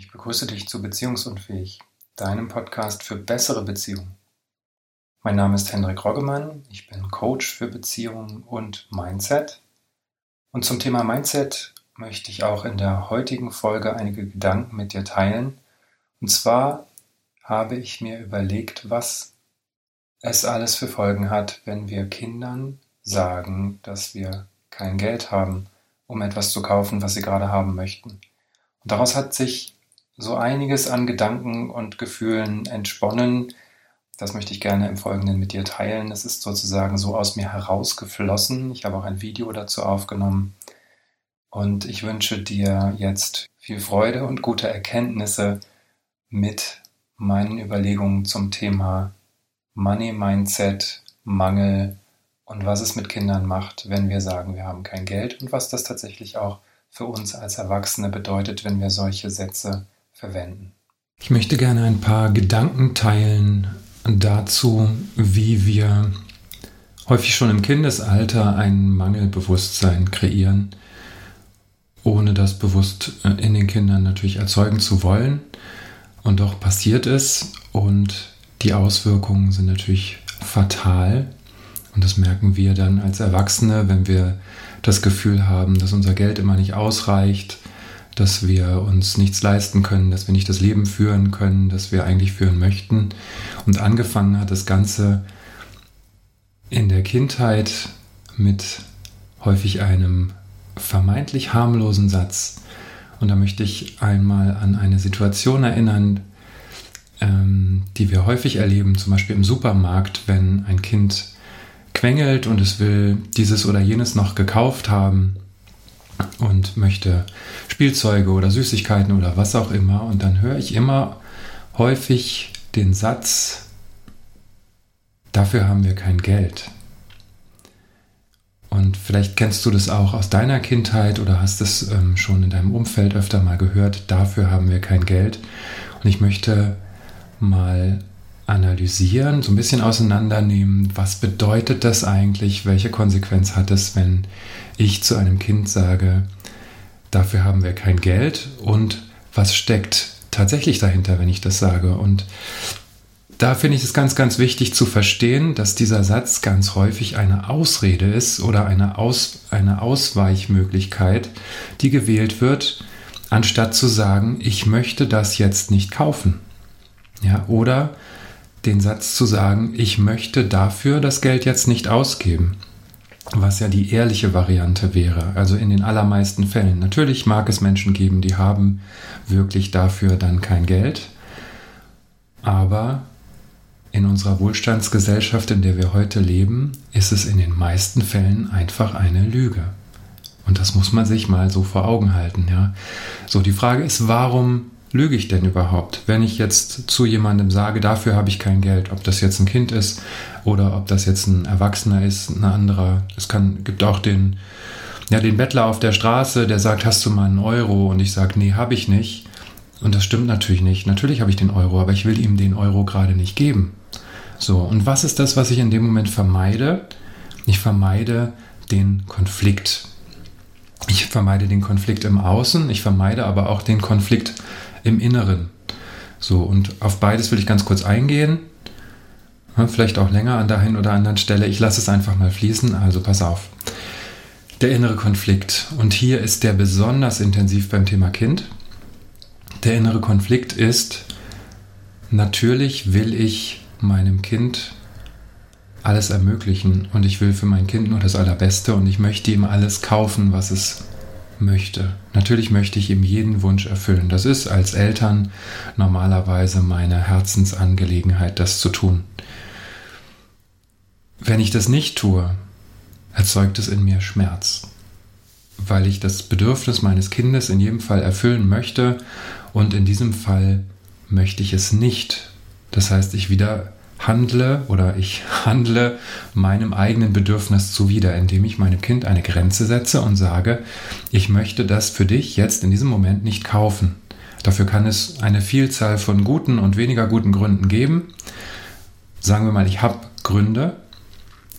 Ich begrüße dich zu Beziehungsunfähig, deinem Podcast für bessere Beziehungen. Mein Name ist Hendrik Roggemann, ich bin Coach für Beziehungen und Mindset. Und zum Thema Mindset möchte ich auch in der heutigen Folge einige Gedanken mit dir teilen. Und zwar habe ich mir überlegt, was es alles für Folgen hat, wenn wir Kindern sagen, dass wir kein Geld haben, um etwas zu kaufen, was sie gerade haben möchten. Und daraus hat sich so einiges an Gedanken und Gefühlen entsponnen. Das möchte ich gerne im Folgenden mit dir teilen. Es ist sozusagen so aus mir herausgeflossen. Ich habe auch ein Video dazu aufgenommen. Und ich wünsche dir jetzt viel Freude und gute Erkenntnisse mit meinen Überlegungen zum Thema Money Mindset, Mangel und was es mit Kindern macht, wenn wir sagen, wir haben kein Geld und was das tatsächlich auch für uns als Erwachsene bedeutet, wenn wir solche Sätze verwenden. Ich möchte gerne ein paar Gedanken teilen dazu, wie wir häufig schon im Kindesalter ein Mangelbewusstsein kreieren, ohne das bewusst äh, in den Kindern natürlich erzeugen zu wollen. Und doch passiert es und die Auswirkungen sind natürlich fatal. Und das merken wir dann als Erwachsene, wenn wir das Gefühl haben, dass unser Geld immer nicht ausreicht, dass wir uns nichts leisten können, dass wir nicht das Leben führen können, das wir eigentlich führen möchten. Und angefangen hat das Ganze in der Kindheit mit häufig einem vermeintlich harmlosen Satz. Und da möchte ich einmal an eine Situation erinnern, ähm, die wir häufig erleben, zum Beispiel im Supermarkt, wenn ein Kind quengelt und es will dieses oder jenes noch gekauft haben und möchte Spielzeuge oder Süßigkeiten oder was auch immer. Und dann höre ich immer häufig den Satz, dafür haben wir kein Geld. Und vielleicht kennst du das auch aus deiner Kindheit oder hast es ähm, schon in deinem Umfeld öfter mal gehört, dafür haben wir kein Geld. Und ich möchte mal analysieren, so ein bisschen auseinandernehmen, was bedeutet das eigentlich, welche Konsequenz hat es, wenn ich zu einem Kind sage, dafür haben wir kein Geld und was steckt tatsächlich dahinter, wenn ich das sage. Und da finde ich es ganz, ganz wichtig zu verstehen, dass dieser Satz ganz häufig eine Ausrede ist oder eine, Aus, eine Ausweichmöglichkeit, die gewählt wird, anstatt zu sagen, ich möchte das jetzt nicht kaufen. Ja, oder den Satz zu sagen, ich möchte dafür das Geld jetzt nicht ausgeben. Was ja die ehrliche Variante wäre, also in den allermeisten Fällen. Natürlich mag es Menschen geben, die haben wirklich dafür dann kein Geld, aber in unserer Wohlstandsgesellschaft, in der wir heute leben, ist es in den meisten Fällen einfach eine Lüge. Und das muss man sich mal so vor Augen halten, ja. So, die Frage ist, warum lüge ich denn überhaupt? Wenn ich jetzt zu jemandem sage, dafür habe ich kein Geld, ob das jetzt ein Kind ist oder ob das jetzt ein Erwachsener ist, ein anderer. Es kann, gibt auch den, ja, den Bettler auf der Straße, der sagt, hast du mal einen Euro? Und ich sage, nee, habe ich nicht. Und das stimmt natürlich nicht. Natürlich habe ich den Euro, aber ich will ihm den Euro gerade nicht geben. So, und was ist das, was ich in dem Moment vermeide? Ich vermeide den Konflikt. Ich vermeide den Konflikt im Außen, ich vermeide aber auch den Konflikt im Inneren. So, und auf beides will ich ganz kurz eingehen. vielleicht auch länger an der einen oder anderen Stelle. Ich lasse es einfach mal fließen, also pass auf. Der innere Konflikt. Und hier ist der besonders intensiv beim Thema Kind. Der innere Konflikt ist, natürlich will ich meinem Kind alles ermöglichen und ich will für mein Kind nur das Allerbeste und ich möchte ihm alles kaufen, was es möchte. Natürlich möchte ich ihm jeden Wunsch erfüllen. Das ist als Eltern normalerweise meine Herzensangelegenheit, das zu tun. Wenn ich das nicht tue, erzeugt es in mir Schmerz, weil ich das Bedürfnis meines Kindes in jedem Fall erfüllen möchte und in diesem Fall möchte ich es nicht. Das heißt, ich wieder handle oder ich handle meinem eigenen Bedürfnis zuwider, indem ich meinem Kind eine Grenze setze und sage, ich möchte das für dich jetzt in diesem Moment nicht kaufen. Dafür kann es eine Vielzahl von guten und weniger guten Gründen geben. Sagen wir mal, ich habe Gründe,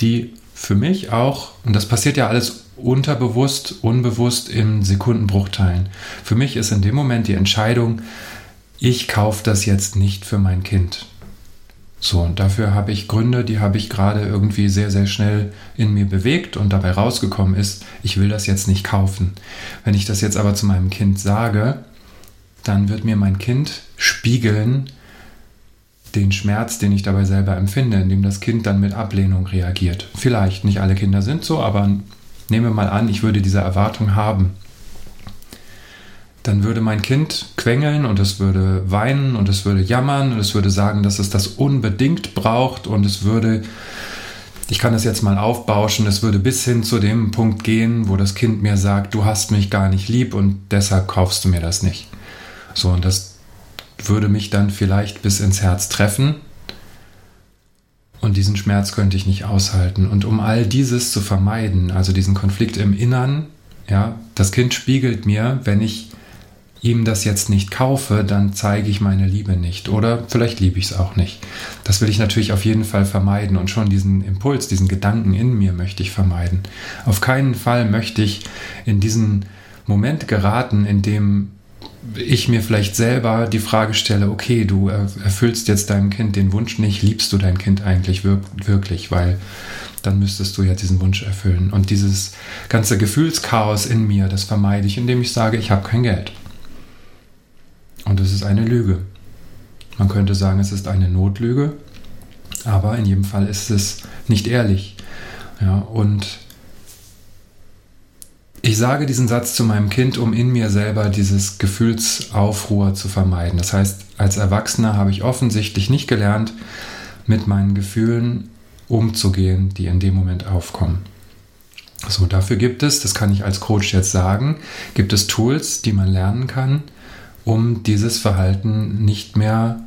die für mich auch, und das passiert ja alles unterbewusst, unbewusst in Sekundenbruchteilen. Für mich ist in dem Moment die Entscheidung, ich kaufe das jetzt nicht für mein Kind. So, und dafür habe ich Gründe, die habe ich gerade irgendwie sehr, sehr schnell in mir bewegt und dabei rausgekommen ist, ich will das jetzt nicht kaufen. Wenn ich das jetzt aber zu meinem Kind sage, dann wird mir mein Kind spiegeln den Schmerz, den ich dabei selber empfinde, indem das Kind dann mit Ablehnung reagiert. Vielleicht, nicht alle Kinder sind so, aber nehmen wir mal an, ich würde diese Erwartung haben dann würde mein Kind quengeln und es würde weinen und es würde jammern und es würde sagen, dass es das unbedingt braucht und es würde, ich kann das jetzt mal aufbauschen, es würde bis hin zu dem Punkt gehen, wo das Kind mir sagt, du hast mich gar nicht lieb und deshalb kaufst du mir das nicht. So, und das würde mich dann vielleicht bis ins Herz treffen. Und diesen Schmerz könnte ich nicht aushalten. Und um all dieses zu vermeiden, also diesen Konflikt im Innern, ja, das Kind spiegelt mir, wenn ich ihm das jetzt nicht kaufe, dann zeige ich meine Liebe nicht. Oder vielleicht liebe ich es auch nicht. Das will ich natürlich auf jeden Fall vermeiden. Und schon diesen Impuls, diesen Gedanken in mir möchte ich vermeiden. Auf keinen Fall möchte ich in diesen Moment geraten, in dem ich mir vielleicht selber die Frage stelle, okay, du erfüllst jetzt deinem Kind den Wunsch nicht, liebst du dein Kind eigentlich wirklich, weil dann müsstest du ja diesen Wunsch erfüllen. Und dieses ganze Gefühlschaos in mir, das vermeide ich, indem ich sage, ich habe kein Geld. Und es ist eine Lüge. Man könnte sagen, es ist eine Notlüge, aber in jedem Fall ist es nicht ehrlich. Ja, und ich sage diesen Satz zu meinem Kind, um in mir selber dieses Gefühlsaufruhr zu vermeiden. Das heißt, als Erwachsener habe ich offensichtlich nicht gelernt, mit meinen Gefühlen umzugehen, die in dem Moment aufkommen. So, dafür gibt es, das kann ich als Coach jetzt sagen, gibt es Tools, die man lernen kann, um dieses Verhalten nicht mehr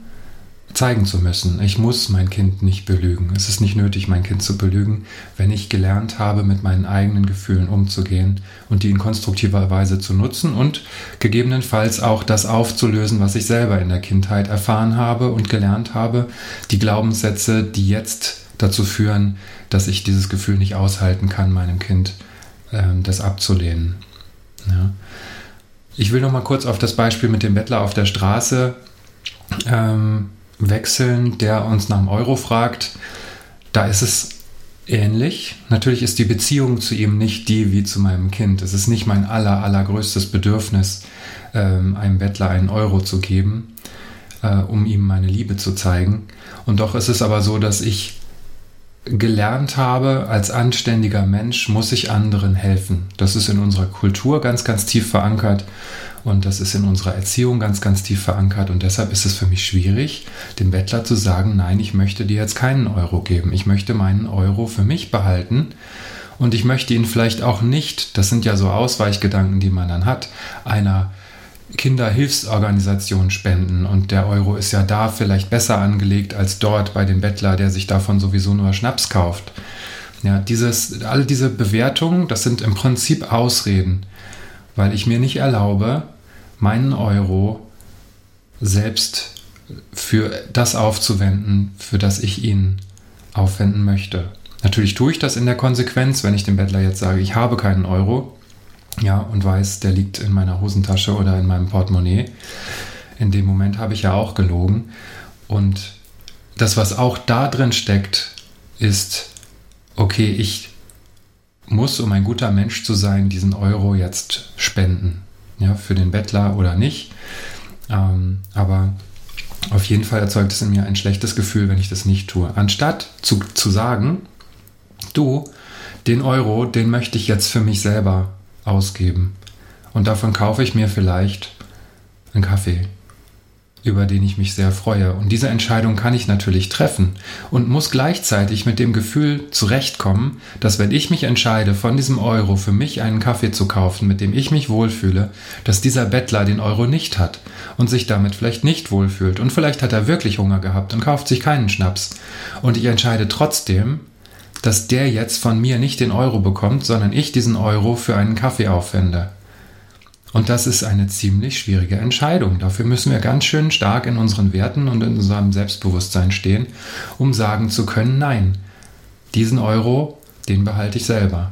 zeigen zu müssen. Ich muss mein Kind nicht belügen. Es ist nicht nötig, mein Kind zu belügen, wenn ich gelernt habe, mit meinen eigenen Gefühlen umzugehen und die in konstruktiver Weise zu nutzen und gegebenenfalls auch das aufzulösen, was ich selber in der Kindheit erfahren habe und gelernt habe. Die Glaubenssätze, die jetzt dazu führen, dass ich dieses Gefühl nicht aushalten kann, meinem Kind äh, das abzulehnen. Ja. Ich will noch mal kurz auf das Beispiel mit dem Bettler auf der Straße ähm, wechseln, der uns nach dem Euro fragt. Da ist es ähnlich. Natürlich ist die Beziehung zu ihm nicht die wie zu meinem Kind. Es ist nicht mein aller, allergrößtes Bedürfnis, ähm, einem Bettler einen Euro zu geben, äh, um ihm meine Liebe zu zeigen. Und doch ist es aber so, dass ich gelernt habe, als anständiger Mensch muss ich anderen helfen. Das ist in unserer Kultur ganz, ganz tief verankert und das ist in unserer Erziehung ganz, ganz tief verankert und deshalb ist es für mich schwierig, dem Bettler zu sagen, nein, ich möchte dir jetzt keinen Euro geben. Ich möchte meinen Euro für mich behalten und ich möchte ihn vielleicht auch nicht, das sind ja so Ausweichgedanken, die man dann hat, einer Kinderhilfsorganisationen spenden und der Euro ist ja da vielleicht besser angelegt als dort bei dem Bettler, der sich davon sowieso nur Schnaps kauft. Ja, dieses, all diese Bewertungen, das sind im Prinzip Ausreden, weil ich mir nicht erlaube, meinen Euro selbst für das aufzuwenden, für das ich ihn aufwenden möchte. Natürlich tue ich das in der Konsequenz, wenn ich dem Bettler jetzt sage, ich habe keinen Euro, ja, und weiß, der liegt in meiner Hosentasche oder in meinem Portemonnaie. In dem Moment habe ich ja auch gelogen. Und das, was auch da drin steckt, ist, okay, ich muss, um ein guter Mensch zu sein, diesen Euro jetzt spenden. Ja, für den Bettler oder nicht. Ähm, aber auf jeden Fall erzeugt es in mir ein schlechtes Gefühl, wenn ich das nicht tue. Anstatt zu, zu sagen, du, den Euro, den möchte ich jetzt für mich selber ausgeben. Und davon kaufe ich mir vielleicht einen Kaffee, über den ich mich sehr freue. Und diese Entscheidung kann ich natürlich treffen und muss gleichzeitig mit dem Gefühl zurechtkommen, dass wenn ich mich entscheide, von diesem Euro für mich einen Kaffee zu kaufen, mit dem ich mich wohlfühle, dass dieser Bettler den Euro nicht hat und sich damit vielleicht nicht wohlfühlt. Und vielleicht hat er wirklich Hunger gehabt und kauft sich keinen Schnaps. Und ich entscheide trotzdem, dass der jetzt von mir nicht den Euro bekommt, sondern ich diesen Euro für einen Kaffee aufwende. Und das ist eine ziemlich schwierige Entscheidung. Dafür müssen wir ganz schön stark in unseren Werten und in unserem Selbstbewusstsein stehen, um sagen zu können, nein, diesen Euro den behalte ich selber.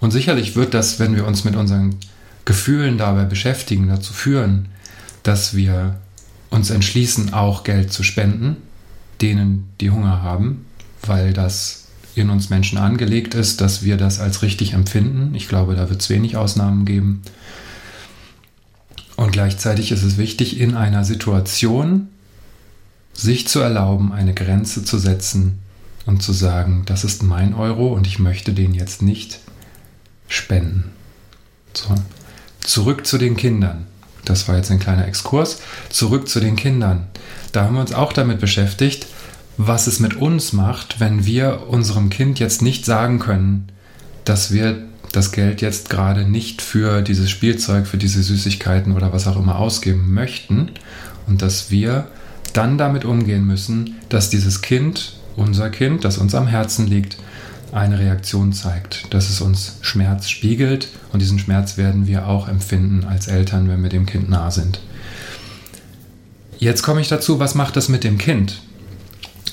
Und sicherlich wird das, wenn wir uns mit unseren Gefühlen dabei beschäftigen, dazu führen, dass wir uns entschließen, auch Geld zu spenden, denen, die Hunger haben, weil das in uns Menschen angelegt ist, dass wir das als richtig empfinden. Ich glaube, da wird es wenig Ausnahmen geben. Und gleichzeitig ist es wichtig, in einer Situation sich zu erlauben, eine Grenze zu setzen und zu sagen, das ist mein Euro und ich möchte den jetzt nicht spenden. So. Zurück zu den Kindern. Das war jetzt ein kleiner Exkurs. Zurück zu den Kindern. Da haben wir uns auch damit beschäftigt, was es mit uns macht, wenn wir unserem Kind jetzt nicht sagen können, dass wir das Geld jetzt gerade nicht für dieses Spielzeug, für diese Süßigkeiten oder was auch immer ausgeben möchten und dass wir dann damit umgehen müssen, dass dieses Kind, unser Kind, das uns am Herzen liegt, eine Reaktion zeigt, dass es uns Schmerz spiegelt und diesen Schmerz werden wir auch empfinden als Eltern, wenn wir dem Kind nah sind. Jetzt komme ich dazu, was macht das mit dem Kind?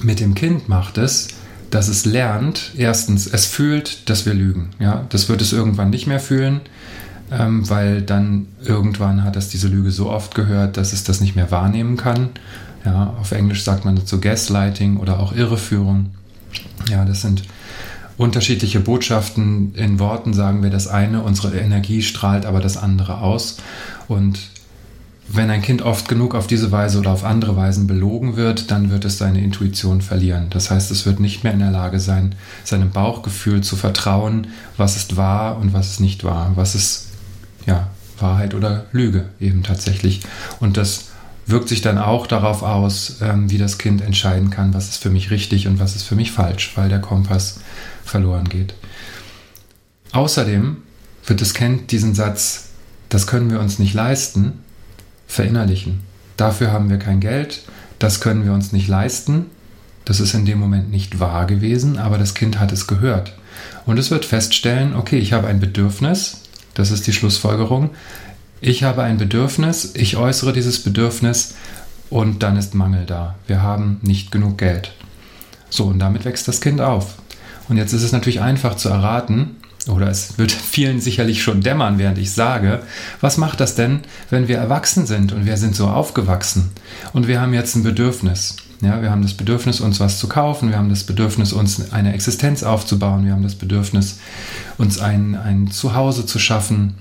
Mit dem Kind macht es, dass es lernt, erstens, es fühlt, dass wir lügen. Ja, das wird es irgendwann nicht mehr fühlen, ähm, weil dann irgendwann hat es diese Lüge so oft gehört, dass es das nicht mehr wahrnehmen kann. Ja, auf Englisch sagt man dazu Gaslighting oder auch Irreführung. Ja, das sind unterschiedliche Botschaften. In Worten sagen wir das eine, unsere Energie strahlt aber das andere aus. Und wenn ein Kind oft genug auf diese Weise oder auf andere Weisen belogen wird, dann wird es seine Intuition verlieren. Das heißt, es wird nicht mehr in der Lage sein, seinem Bauchgefühl zu vertrauen, was ist wahr und was ist nicht wahr, was ist ja Wahrheit oder Lüge eben tatsächlich. Und das wirkt sich dann auch darauf aus, ähm, wie das Kind entscheiden kann, was ist für mich richtig und was ist für mich falsch, weil der Kompass verloren geht. Außerdem wird das Kind diesen Satz, das können wir uns nicht leisten, verinnerlichen. Dafür haben wir kein Geld, das können wir uns nicht leisten. Das ist in dem Moment nicht wahr gewesen, aber das Kind hat es gehört. Und es wird feststellen, okay, ich habe ein Bedürfnis, das ist die Schlussfolgerung. Ich habe ein Bedürfnis, ich äußere dieses Bedürfnis und dann ist Mangel da. Wir haben nicht genug Geld. So, und damit wächst das Kind auf. Und jetzt ist es natürlich einfach zu erraten, oder es wird vielen sicherlich schon dämmern, während ich sage, was macht das denn, wenn wir erwachsen sind und wir sind so aufgewachsen und wir haben jetzt ein Bedürfnis. Ja, wir haben das Bedürfnis, uns was zu kaufen, wir haben das Bedürfnis, uns eine Existenz aufzubauen, wir haben das Bedürfnis, uns ein, ein Zuhause zu schaffen.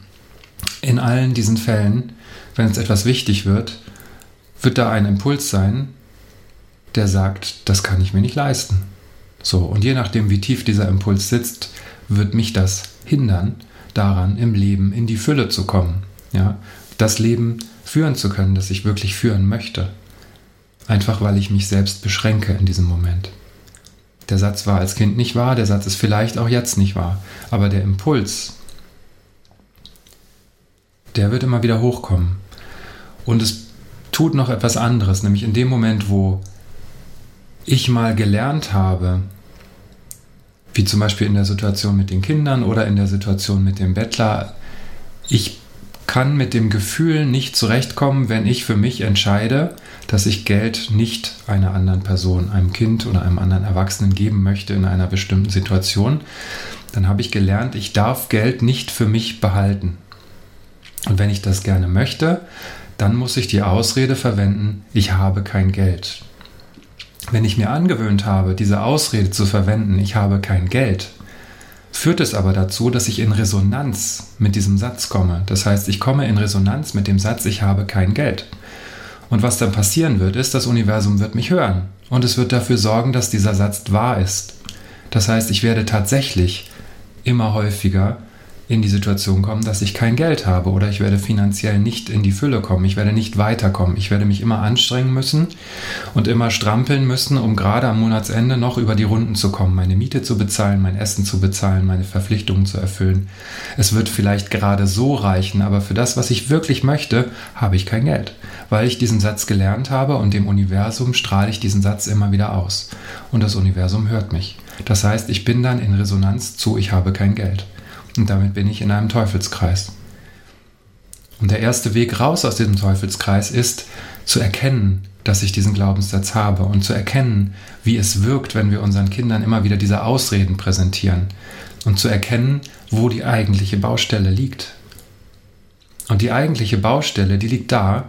In allen diesen Fällen, wenn es etwas wichtig wird, wird da ein Impuls sein, der sagt, das kann ich mir nicht leisten. So, und je nachdem, wie tief dieser Impuls sitzt, wird mich das hindern, daran im Leben in die Fülle zu kommen. Ja, das Leben führen zu können, das ich wirklich führen möchte. Einfach weil ich mich selbst beschränke in diesem Moment. Der Satz war als Kind nicht wahr, der Satz ist vielleicht auch jetzt nicht wahr, aber der Impuls, der wird immer wieder hochkommen. Und es tut noch etwas anderes, nämlich in dem Moment, wo ich mal gelernt habe, wie zum Beispiel in der Situation mit den Kindern oder in der Situation mit dem Bettler, ich kann mit dem Gefühl nicht zurechtkommen, wenn ich für mich entscheide, dass ich Geld nicht einer anderen Person, einem Kind oder einem anderen Erwachsenen geben möchte in einer bestimmten Situation, dann habe ich gelernt, ich darf Geld nicht für mich behalten. Und wenn ich das gerne möchte, dann muss ich die Ausrede verwenden, ich habe kein Geld. Wenn ich mir angewöhnt habe, diese Ausrede zu verwenden, ich habe kein Geld, führt es aber dazu, dass ich in Resonanz mit diesem Satz komme. Das heißt, ich komme in Resonanz mit dem Satz, ich habe kein Geld. Und was dann passieren wird, ist, das Universum wird mich hören und es wird dafür sorgen, dass dieser Satz wahr ist. Das heißt, ich werde tatsächlich immer häufiger in die Situation kommen, dass ich kein Geld habe oder ich werde finanziell nicht in die Fülle kommen, ich werde nicht weiterkommen, ich werde mich immer anstrengen müssen und immer strampeln müssen, um gerade am Monatsende noch über die Runden zu kommen, meine Miete zu bezahlen, mein Essen zu bezahlen, meine Verpflichtungen zu erfüllen. Es wird vielleicht gerade so reichen, aber für das, was ich wirklich möchte, habe ich kein Geld, weil ich diesen Satz gelernt habe und dem Universum strahle ich diesen Satz immer wieder aus. Und das Universum hört mich. Das heißt, ich bin dann in Resonanz zu, ich habe kein Geld. Und damit bin ich in einem Teufelskreis. Und der erste Weg raus aus diesem Teufelskreis ist zu erkennen, dass ich diesen Glaubenssatz habe und zu erkennen, wie es wirkt, wenn wir unseren Kindern immer wieder diese Ausreden präsentieren und zu erkennen, wo die eigentliche Baustelle liegt. Und die eigentliche Baustelle, die liegt da,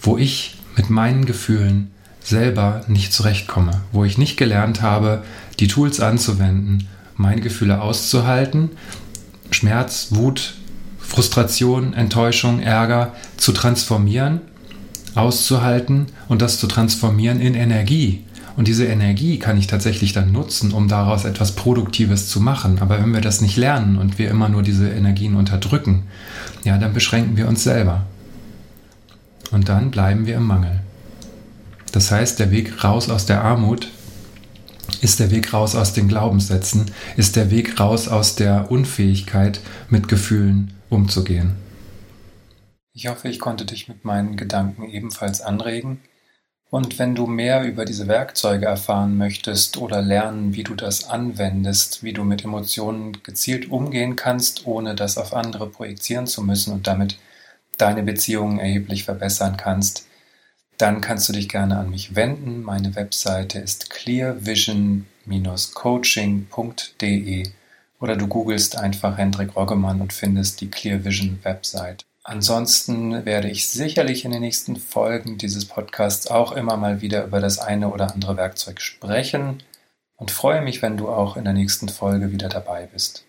wo ich mit meinen Gefühlen selber nicht zurechtkomme, wo ich nicht gelernt habe, die Tools anzuwenden, meine Gefühle auszuhalten, Schmerz, Wut, Frustration, Enttäuschung, Ärger zu transformieren auszuhalten und das zu transformieren in Energie. Und diese Energie kann ich tatsächlich dann nutzen, um daraus etwas Produktives zu machen. Aber wenn wir das nicht lernen und wir immer nur diese Energien unterdrücken, ja, dann beschränken wir uns selber. Und dann bleiben wir im Mangel. Das heißt, der Weg raus aus der Armut ist der Weg raus aus den Glaubenssätzen, ist der Weg raus aus der Unfähigkeit, mit Gefühlen umzugehen. Ich hoffe, ich konnte dich mit meinen Gedanken ebenfalls anregen. Und wenn du mehr über diese Werkzeuge erfahren möchtest oder lernen, wie du das anwendest, wie du mit Emotionen gezielt umgehen kannst, ohne das auf andere projizieren zu müssen und damit deine Beziehungen erheblich verbessern kannst, dann kannst du dich gerne an mich wenden. Meine Webseite ist clearvision-coaching.de oder du googelst einfach Hendrik Roggemann und findest die Clear Vision Website. Ansonsten werde ich sicherlich in den nächsten Folgen dieses Podcasts auch immer mal wieder über das eine oder andere Werkzeug sprechen und freue mich, wenn du auch in der nächsten Folge wieder dabei bist.